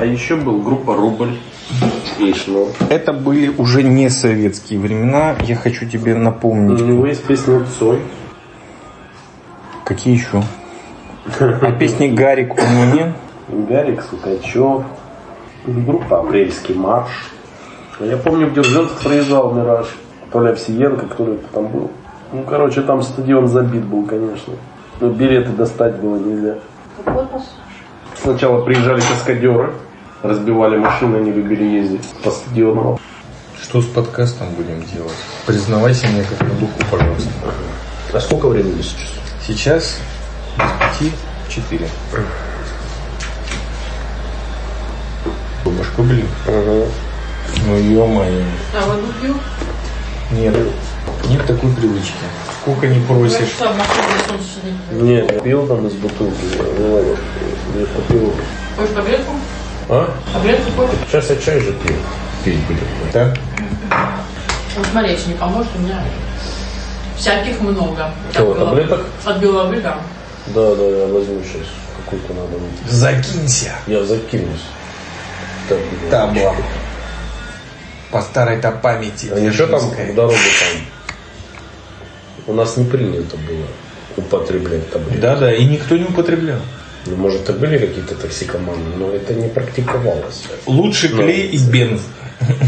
А еще был группа Рубль. И Шнур. Это были уже не советские времена. Я хочу тебе У напомнить. него есть песня Цой. Какие еще? А песни Гарик у него нет? Гарик Сукачев. Группа Апрельский марш. А Я помню, в Дзержинск проезжал Мираж. То ли Овсиенко, кто ли там был. Ну, короче, там стадион забит был, конечно. Но билеты достать было нельзя. Сначала приезжали каскадеры, разбивали машины, они любили ездить по стадиону. Что с подкастом будем делать? Признавайся мне как на духу, пожалуйста. А сколько времени сейчас? Сейчас без пяти четыре. Башку били? Ну ё-моё. А воду пью? Нет. Нет такой привычки. Сколько не просишь. Нет, пил там из бутылки. Я купил. Хочешь таблетку? А? Таблетку хочешь? Сейчас я чай же пью. Пить будем. Да? Вот смотри, если не поможет, у меня всяких много. Кого, таблеток? От головы, да. Да, да, я возьму сейчас. Какую-то надо выпить. Закинься. Я закинусь. Так, Табло. По старой-то памяти. А ничего там в дорогу там? У нас не принято было употреблять таблетки. Да-да, и никто не употреблял. Ну, может, и были какие-то токсикоманы, но это не практиковалось. Лучше клей и бенз.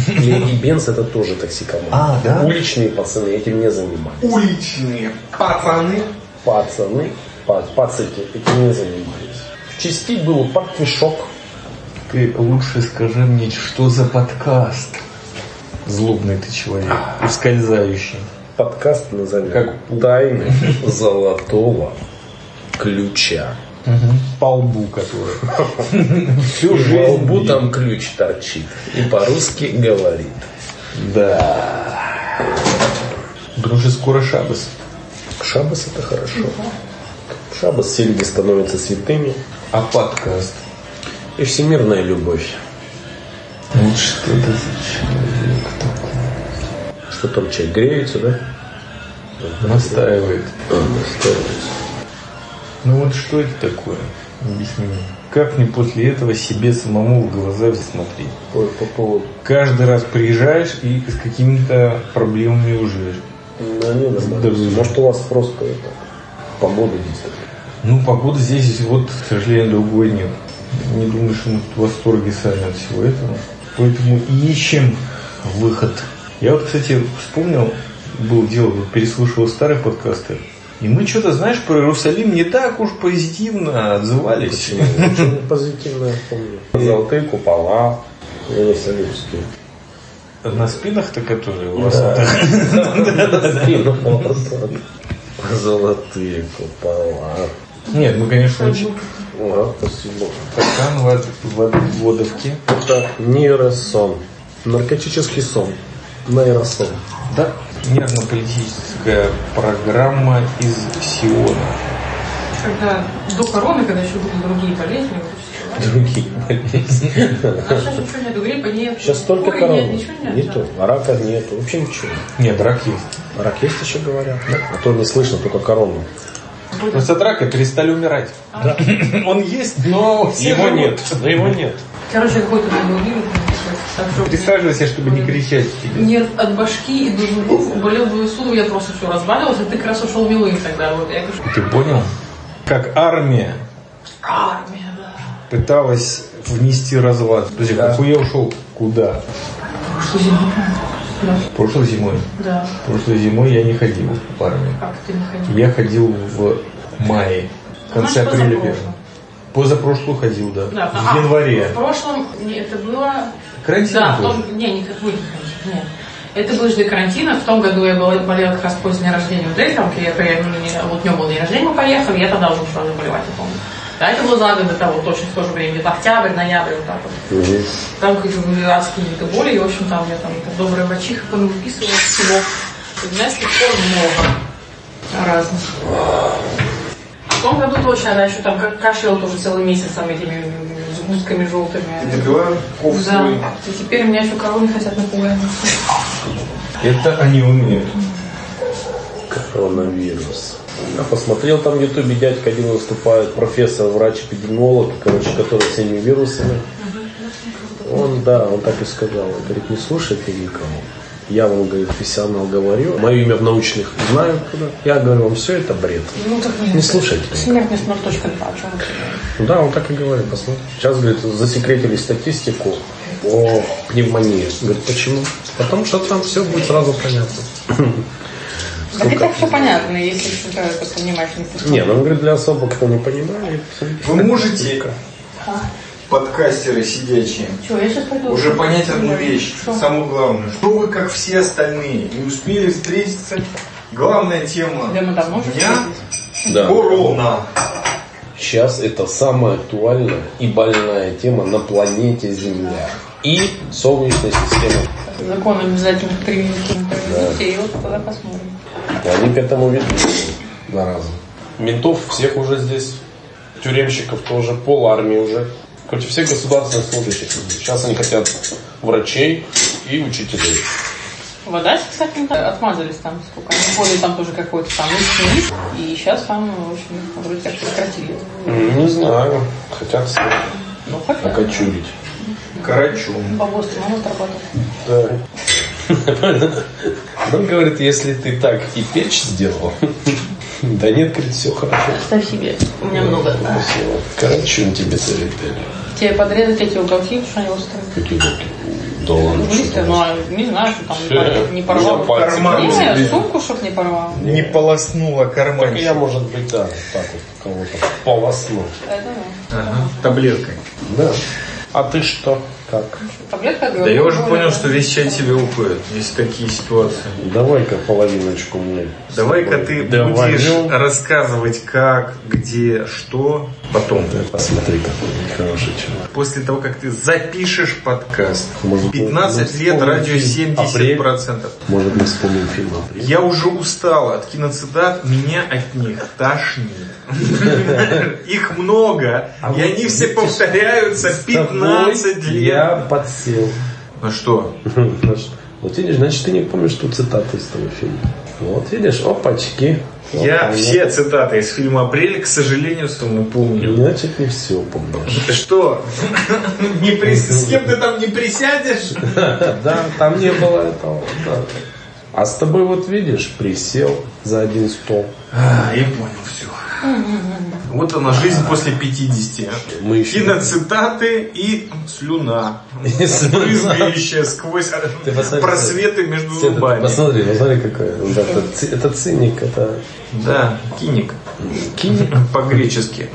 Клей и бенз это тоже токсикоманы. А, да? Уличные пацаны этим не занимались. Уличные пацаны. Пацаны, па- пацики этим не занимались. В части был партишок. Ты лучше скажи мне, что за подкаст? Злобный ты человек, ускользающий. Подкаст назовем. Как Тайны золотого ключа. По лбу который. Всю жизнь. лбу там ключ торчит. И по-русски говорит. Да. Друже, скоро шабас. Шабас это хорошо. Шабас люди становятся святыми. А подкаст? И всемирная любовь. Вот что это за человек такой? Что там чай греется, да? Настаивает. Настаивается. Ну вот что это такое? Объясни мне. Как мне после этого себе самому в глаза смотреть? По, по поводу... Каждый раз приезжаешь и с какими-то проблемами уже. Да, не. Да, Может у вас просто это, погода здесь. Ну, погода здесь вот, к сожалению, другой нет. Не думаю, что мы в восторге сами от всего этого. Поэтому ищем выход. Я вот, кстати, вспомнил, был дело, переслушивал старые подкасты. И мы что-то, знаешь, про Иерусалим не так уж позитивно отзывались. Очень позитивное помню. Золотые купола. Иерусалимские. На спинах-то, которые у вас. Золотые купола. Нет, мы, конечно, очень Ага, спасибо. стакан вод- вод- водовки. Это нейросон. Наркотический сон. Нейросон. Да, нервно-политическая программа из Сиона. Когда до короны, когда еще были другие болезни, вот. Другие болезни. А сейчас ничего нету, гриппа нет. Сейчас только корона. Нет, ничего нет. Нету. А рака нету. Вообще ничего. Нет, рак есть. А рак есть еще говорят? А то не слышно, только корону. Просто от рака перестали умирать. Он есть, но Его живут. нет. Но его нет. Короче, какой-то что Присаживайся, чтобы не кричать тебе. нет, от башки и до зубов болел двое суток, я просто все разваливалась, и ты как раз ушел милым тогда. Вот, я говорю, Ты понял? Как армия армия, да. пыталась внести разлад. Подожди, какой я ушел? Куда? Что зимой? Да. Прошлой зимой. Да. Прошлой зимой я не ходил в армию. Как ты не ходил? Я ходил в мае. В конце Значит, апреля. Позапрошлую ходил, да. Да, в а, январе. В прошлом не, это было... Карантин Да, в был. том... Не, не как вы, нет. Это было же до карантина. В том году я была, болела как раз после дня рождения у Дельтамки. Я, я, не- вот у него был день рождения, мы поехали, я тогда уже ушла заболевать, я помню. Да, это было за год до того, точно в то же время, где-то октябрь, ноябрь, вот так вот. Там какие-то были адские какие-то боли, и, в общем, там я там добрая врачиха выписывала всего. И, знаешь, с тех пор много разных. В том году точно, она еще там ка- кашляла тоже целый месяц там этими сгустками желтыми. Да. И теперь меня еще короны хотят напугать. Это они умеют. Коронавирус. Я посмотрел там в ютубе, дядька один выступает, профессор, врач-эпидемиолог, короче, который всеми вирусами. Он, да, он так и сказал. Он говорит, не слушайте никого. Я вам, говорит, профессионал говорю. Мое имя в научных знают куда. Я говорю, вам все это бред. Ну, так нет. Не слушайте. Смертность 0.2, о чем вы Ну Да, он так и говорит, посмотри. Сейчас, говорит, засекретили статистику о пневмонии. Говорит, почему? Потому что там все будет сразу понятно. Так и так все понятно, если это понимаешь. Не Не, ну он говорит, для особо, кто не понимает. Вы можете, подкастеры сидячие, Что, я сейчас пойду. уже понять одну вещь, Что? самую главную. Что вы, как все остальные, не успели встретиться? Главная тема Да мы давно уже дня. Да. корона. Сейчас это самая актуальная и больная тема на планете Земля. И Солнечной системы. Закон обязательных применительных детей. Вот тогда посмотрим. И Они к этому ведут два раза. Ментов всех уже здесь, тюремщиков тоже, пол армии уже. Короче, всех государственных служащих. Сейчас они хотят врачей и учителей. В Одессе, кстати, отмазались там сколько. Они вводили там тоже какой-то там лист. И сейчас там, в общем, вроде как прекратили. Не знаю, хотят Ну, хотя окочурить. Карачу. бабос могут работать. Да. Он говорит, если ты так и печь сделал, да нет, говорит, все хорошо. Ставь себе. У меня много. Он тебе советую. Тебе подрезать эти уголки, что они острые. Какие руки? Да ладно, Близко, что ну, а не знаю, что там пор- не порвал. Карман Не, сумку, чтоб не порвал. Не полоснула Так карман. я, может быть, да, так вот кого-то полосну. Это да. Ага, таблеткой. Да. А ты что? Как? Таблетка Да я уже понял, что весь чай тебе уходит, если такие ситуации. Давай-ка половиночку мне. Давай-ка ты Давай. будешь рассказывать как, где, что потом. Посмотри, какой хороший человек. После того, как ты запишешь подкаст. Может, 15 мы лет, радио фильм 70%. Может, мы вспомним фильм «Апрель». Я уже устал от киноцитат, меня от них тошнит. Их много, А и они все повторяются 15 лет. Я подсел. Ну что? Вот видишь, значит, ты не помнишь ту цитату из того фильма. Вот видишь, опачки. Вот Я она. все цитаты из фильма «Апрель», к сожалению, сумму помню. Значит, не все помнишь. Ты что? Не при- С кем ты там не присядешь? Да, там не было этого. да. А с тобой вот видишь, присел за один стол. А, я понял все. Вот она, жизнь после 50. Мы еще- Киноцитаты и слюна. Брызгающая сквозь просветы между зубами. Посмотри, посмотри, какой. это циник, это Да, киник. киник. По-гречески.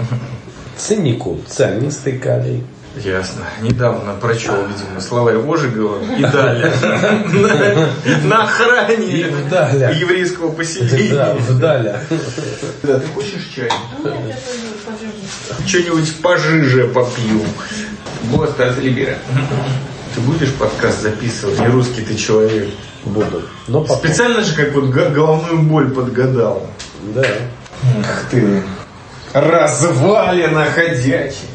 Цинику, цианистый калий. Ясно. Недавно прочел, видимо, слова Ожегова и далее. На- охране еврейского поселения. вдаля. Да, ты хочешь чай? Что-нибудь пожиже попью. Госта Либера. Ты будешь подкаст записывать? Не русский ты человек. Буду. Но потом. Специально же как вот головную боль подгадал. Да. Ах ты. Развалина ходячий.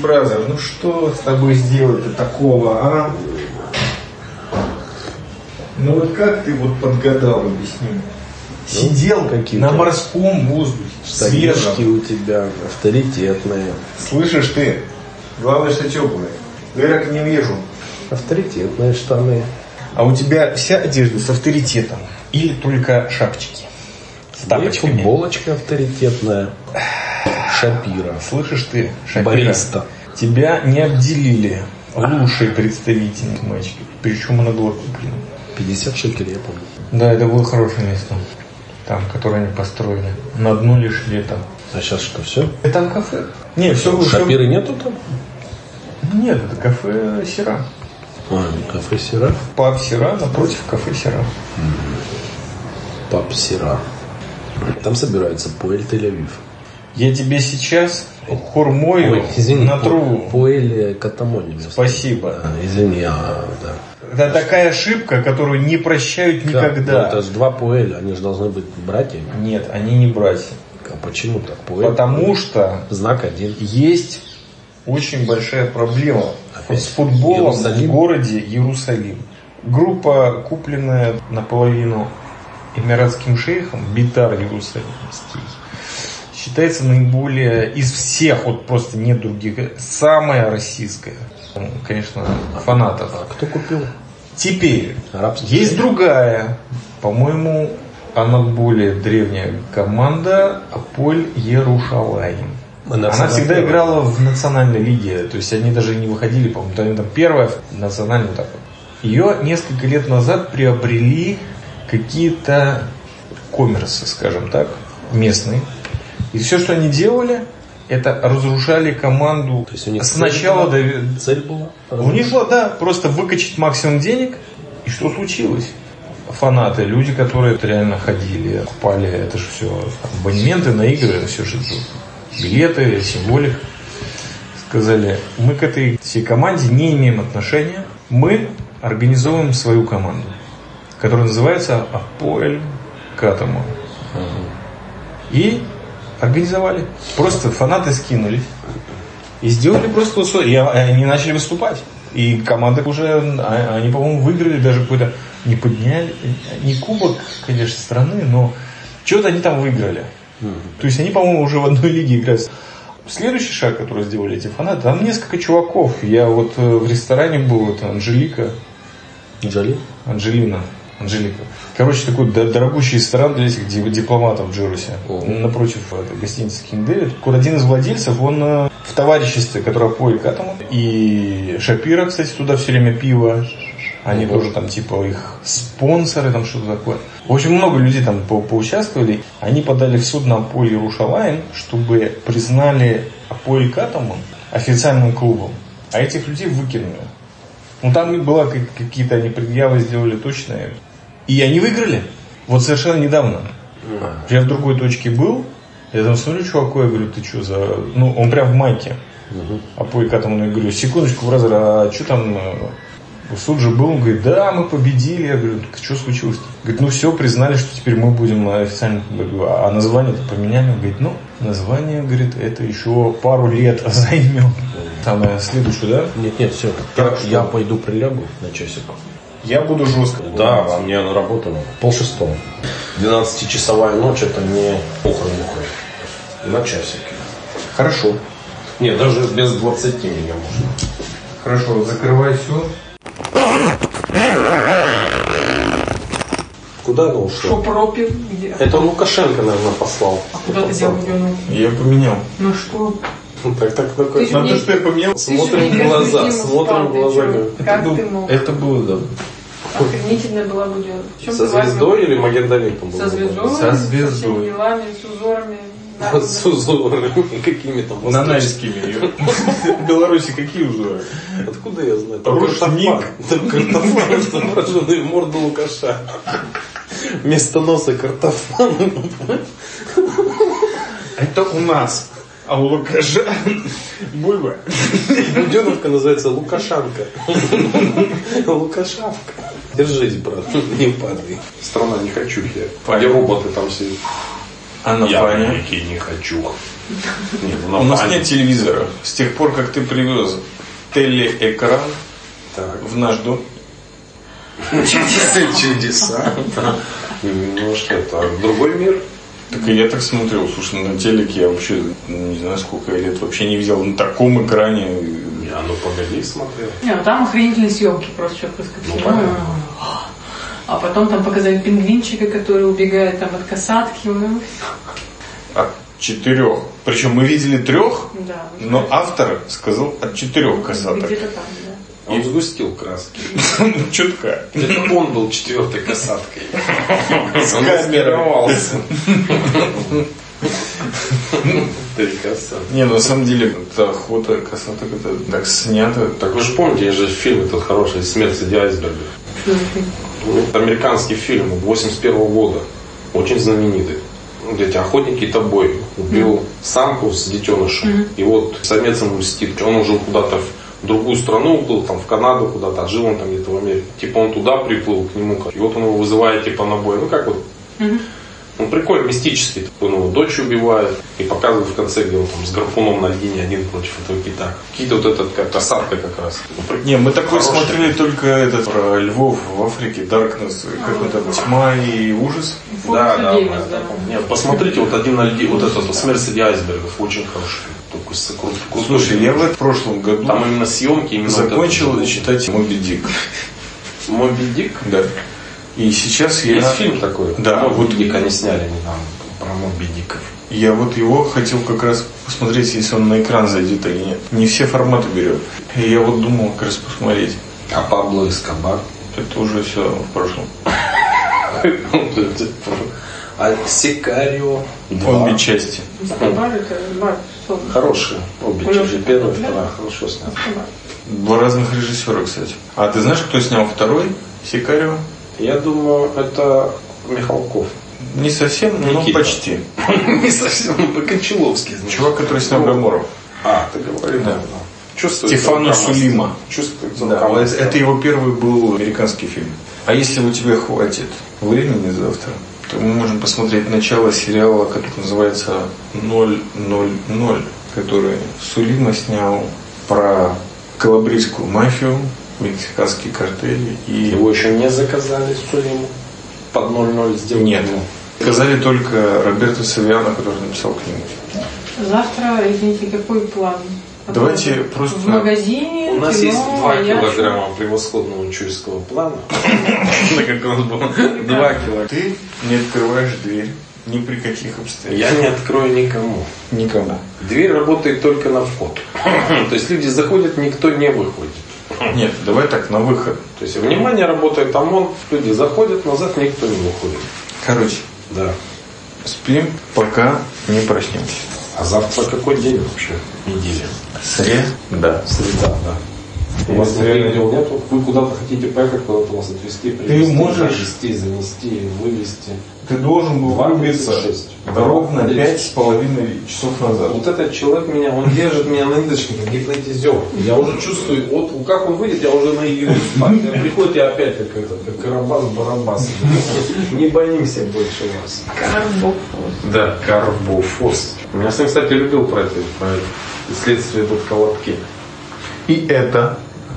Бразер, ну что с тобой сделать-то такого, а? Ну вот как ты вот подгадал, объясни мне? Сидел какие-то на морском воздухе, свежем. у тебя авторитетные. Слышишь ты? Главное, что теплые. Дырок не вижу. Авторитетные штаны. А у тебя вся одежда с авторитетом? Или только шапочки? С И тапочками? футболочка авторитетная. Шапира. Слышишь ты, Шапира? Бариста. Тебя не обделили лучшей представительницей Причем она была куплена. 50 шекелей, я помню. Да, это было хорошее место. Там, которое они построили. На одно лишь лето. А сейчас что, все? И там кафе. Не, все было. Шапиры нету там? Нет, это кафе Сера. А, кафе Сера. Паб Сера напротив кафе Сера. Пап Сера. Там собираются Пуэль Тель-Авив. Я тебе сейчас хурмою Ой, извини, натру. Пуэль Катамони. Спасибо. А, Извини, а, да. Это такая ошибка, которую не прощают Да, никогда. ну, это же два Пуэля, они же должны быть братьями. Нет, они не братья. А почему так? Пуэль, Потому Пуэль. что Знак один. есть очень большая проблема Опять. с футболом Иерусалим? в городе Иерусалим. Группа, купленная наполовину эмиратским шейхом, Битар Иерусалимский, считается наиболее из всех, вот просто нет других, самая российская. конечно, фанатов. А кто купил? Теперь Арабский есть другая, по-моему, она более древняя команда Аполь Ярушалаем. Она всегда играла в национальной лиге, то есть они даже не выходили, по-моему, они там первая национальная вот так. Ее несколько лет назад приобрели какие-то коммерсы, скажем так, местные. И все, что они делали, это разрушали команду То есть у них сначала цель до... была? Цель была? У них было, да, просто выкачать максимум денег. И что случилось? Фанаты, люди, которые реально ходили, покупали, это же все абонементы на игры, все же билеты, символик. Сказали, мы к этой всей команде не имеем отношения, мы организовываем свою команду, которая называется Апоэль Катамон. И организовали. Просто фанаты скинулись. И сделали просто условия. И они начали выступать. И команда уже, а- они, по-моему, выиграли даже какой-то, не подняли, не кубок, конечно, страны, но что-то они там выиграли. То есть они, по-моему, уже в одной лиге играют. Следующий шаг, который сделали эти фанаты, там несколько чуваков. Я вот э, в ресторане был, это Анжелика, Джоли? Анжелина. Анжелика. Короче, такой дорогущий ресторан для этих ди- дипломатов в Джерусе. О. Напротив этой гостиницы King David. Вот один из владельцев, он э, в товариществе, которое поет к этому. И Шапира, кстати, туда все время пиво. Они тоже там типа их спонсоры, там что-то такое. В общем, много людей там по- поучаствовали. Они подали в суд на Аполь Ярушалаем, чтобы признали Аполь Катамон официальным клубом. А этих людей выкинули. Ну там была как- какие-то они предъявы сделали точные. И они выиграли. Вот совершенно недавно. Я в другой точке был. Я там смотрю чуваку, я говорю, ты что за... Ну, он прям в майке. А по этому я говорю, секундочку, бразер, а что там... э, Суд же был, он говорит, да, мы победили. Я говорю, так что случилось? Говорит, ну все, признали, что теперь мы будем официально... Говорю, а название-то поменяли? Он говорит, ну, название, говорит, это еще пару лет займет. Там э, следующую, да? Нет, нет, все. Я, я пойду прилягу на часик. Я буду жестко. Да, а мне на работу пол шестого. 12-часовая ночь это не мухры-мухры. На часик. Хорошо. Нет, даже без 20 меня можно. Хорошо, закрывай все. Куда она Что ушла? пропил? Где? Это Лукашенко, наверное, послал. А куда ты делал дёрнул? Я поменял. Ну что? Так, так, такой. Ты же Ну, то, что я поменял, Смотрим в глаза, смотрим в глаза. Как был- ты мог? это было, да. Охренительная была бы дело. Со звездой или Магендалитом был? Со звездой? Со Со звездой. всеми делами, с узорами. С узорами какими там восточными. Нанайскими. В Беларуси какие узоры? Откуда я знаю? Там Рушник. картофан. Там картофан, изображенный в морду Лукаша. Вместо носа картофан. Это у нас. А у Лукаша бульба. Буденовка называется Лукашанка. Лукашавка. Держись, брат, не падай. Страна не хочу я. Понятно. Где роботы там сидят. А на Я великий не хочу. Не, ну, на У нас нет телевизора. С тех пор, как ты привез телеэкран Так. в наш дом. Чудеса. Немножко это другой мир. Так и я так смотрел, слушай, на телеке я вообще, ну, не знаю, сколько я лет вообще не видел на таком экране. Я ну погоди смотрел. Не, ну там охренительные съемки просто что выскочили. Ну, понятно. А потом там показали пингвинчика, который убегает там от касатки. Ну, От четырех. Причем мы видели трех, да. но автор сказал от четырех касаток. Где-то там, да. Он сгустил краски. Чутка. Это он был четвертой касаткой. Он камерой. Не, ну, на самом деле, это охота касаток, это так снято. Так вы же помните, есть же фильм этот хороший «Смерть среди айсбергов». Что за фильм? Ну, это американский фильм 81 года. Очень знаменитый. Эти охотники тобой убил самку с детенышем. И вот самец ему мстит. Он уже куда-то в другую страну уплыл, там в Канаду куда-то, а жил он там где-то в Америке. Типа он туда приплыл к нему. И вот он его вызывает типа на бой. Ну как вот он прикольно, мистический. Такой, ну, дочь убивает и показывает в конце, где он там с гарпуном на льдине один против этого кита. Какие-то вот эта такая касатка как раз. Ну. Не, мы такой Хороший. смотрели только этот про львов в Африке, Darkness, как он там, тьма и ужас. Фокус Да, да, да, вот, да. Нет, посмотрите, вот один на льде, вот этот вот «Смерть среди айсбергов», очень хороший. Такой с- крут- крутой. Слушай, я в прошлом году Там именно съемки, именно вот закончил этот- читать Моби Дик. Моби Дик. Да. И сейчас я... Есть фильм такой. Да, Моби вот- Дик они сняли недавно про Моби Дика. Я вот его хотел как раз посмотреть, если он на экран зайдет или нет. Не все форматы берет. И я вот думал как раз посмотреть. А Пабло Эскобар. Это уже все в прошлом. А Сикарио. Обе части. Хорошие. Обе части. Первая, вторая. Хорошо снято. Два разных режиссера, кстати. А ты знаешь, кто снял второй? Сикарио? Я думаю, это Михалков. Не совсем, но Никита. почти. Не совсем, ну, Кончаловский. Чувак, который снял Гаморов. А, ты говорил, Да. Стефано рукомастер. Сулима. Чувствуется Да, это его первый был американский фильм. А если у тебя хватит времени завтра, то мы можем посмотреть начало сериала, который называется «000», который Сулима снял про калабрийскую мафию, мексиканские картели и... Его еще не заказали Сулиму. Под 0-0 сделали. Нет. Сказали только Роберто Савиано, который написал книгу. Завтра, извините, какой план? Давайте просто- В магазине, У нас кино, есть 2 а я килограмма превосходного чуйского плана. На как у нас было? 2 килограмма. Ты не открываешь дверь ни при каких обстоятельствах. Я не открою никому. Никому. Дверь работает только на вход. То есть люди заходят, никто не выходит. Нет, давай так, на выход. То есть внимание работает ОМОН, люди заходят, назад никто не выходит. Короче, Да. спим, пока не проснемся. А завтра какой день вообще? Неделя. Среда. Среда, да. У вас реально- дел нет? Вы куда-то хотите поехать, куда-то вас отвезти, привезти, можешь- завести, занести, вывести. Ты должен был выбиться шесть. ровно пять с половиной часов назад. Вот этот человек меня, он держит меня на ниточке, как гипнотизер. Я уже чувствую, вот как он выйдет, я уже спать. Я приходит, я опять как этот, как Карабас-Барабас. Не боимся больше вас. Карбов. Да, карбофос. Меня сын, кстати, любил про это, про следствие тут колобки. И это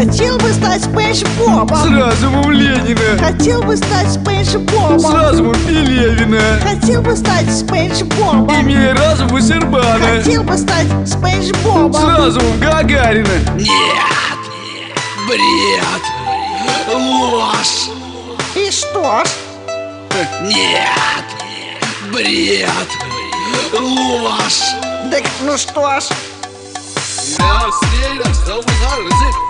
Хотел бы стать Спэш Бобом. Сразу в Ленина, Хотел бы стать Спэш Бобом. сразу в Пелевина, Хотел бы стать Спэш Бобом. имея разум у Сербана, Хотел бы стать Спэш Бобом. сразу в Гагарина. Бред! Ложь! И что ж, Нет! Бред! Ложь! так ну что ж, Я стерян, что вы нарзик, вы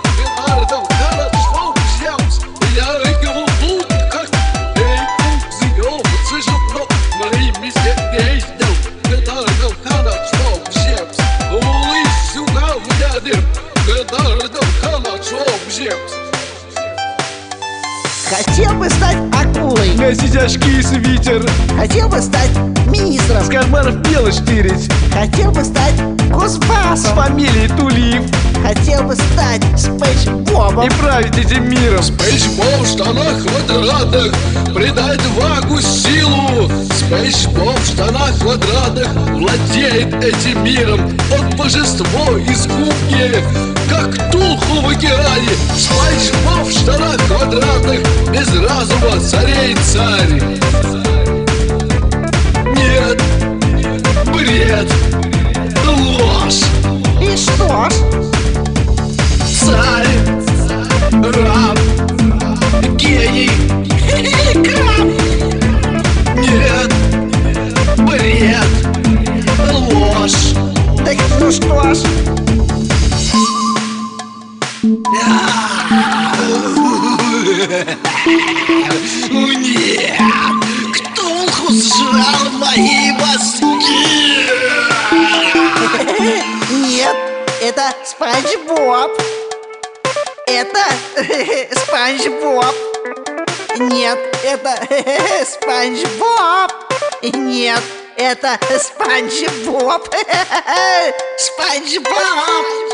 ардом, когда хотел бы стать акулой. Носить очки и свитер, Хотел бы стать министром. с карманов пелы штырить, Хотел бы стать с Кузбассом. фамилией Тулиев Хотел бы стать Спэш Бобом. и править этим миром. Спейсбол в штанах квадратных Придать вагу силу Спейсбол в штанах квадратных Владеет этим миром Он божество из губки Как Тулху в океане Спейсбол в штанах квадратных Без разума царей царь Нет, бред, ложь И что? Царь, раб, гений, краб, нет, бред, ложь. так ну что ж, Нет, Это Спанч Боб. Нет, это Спанч Боб. Нет, это Спанч Боб. Спанч Боб.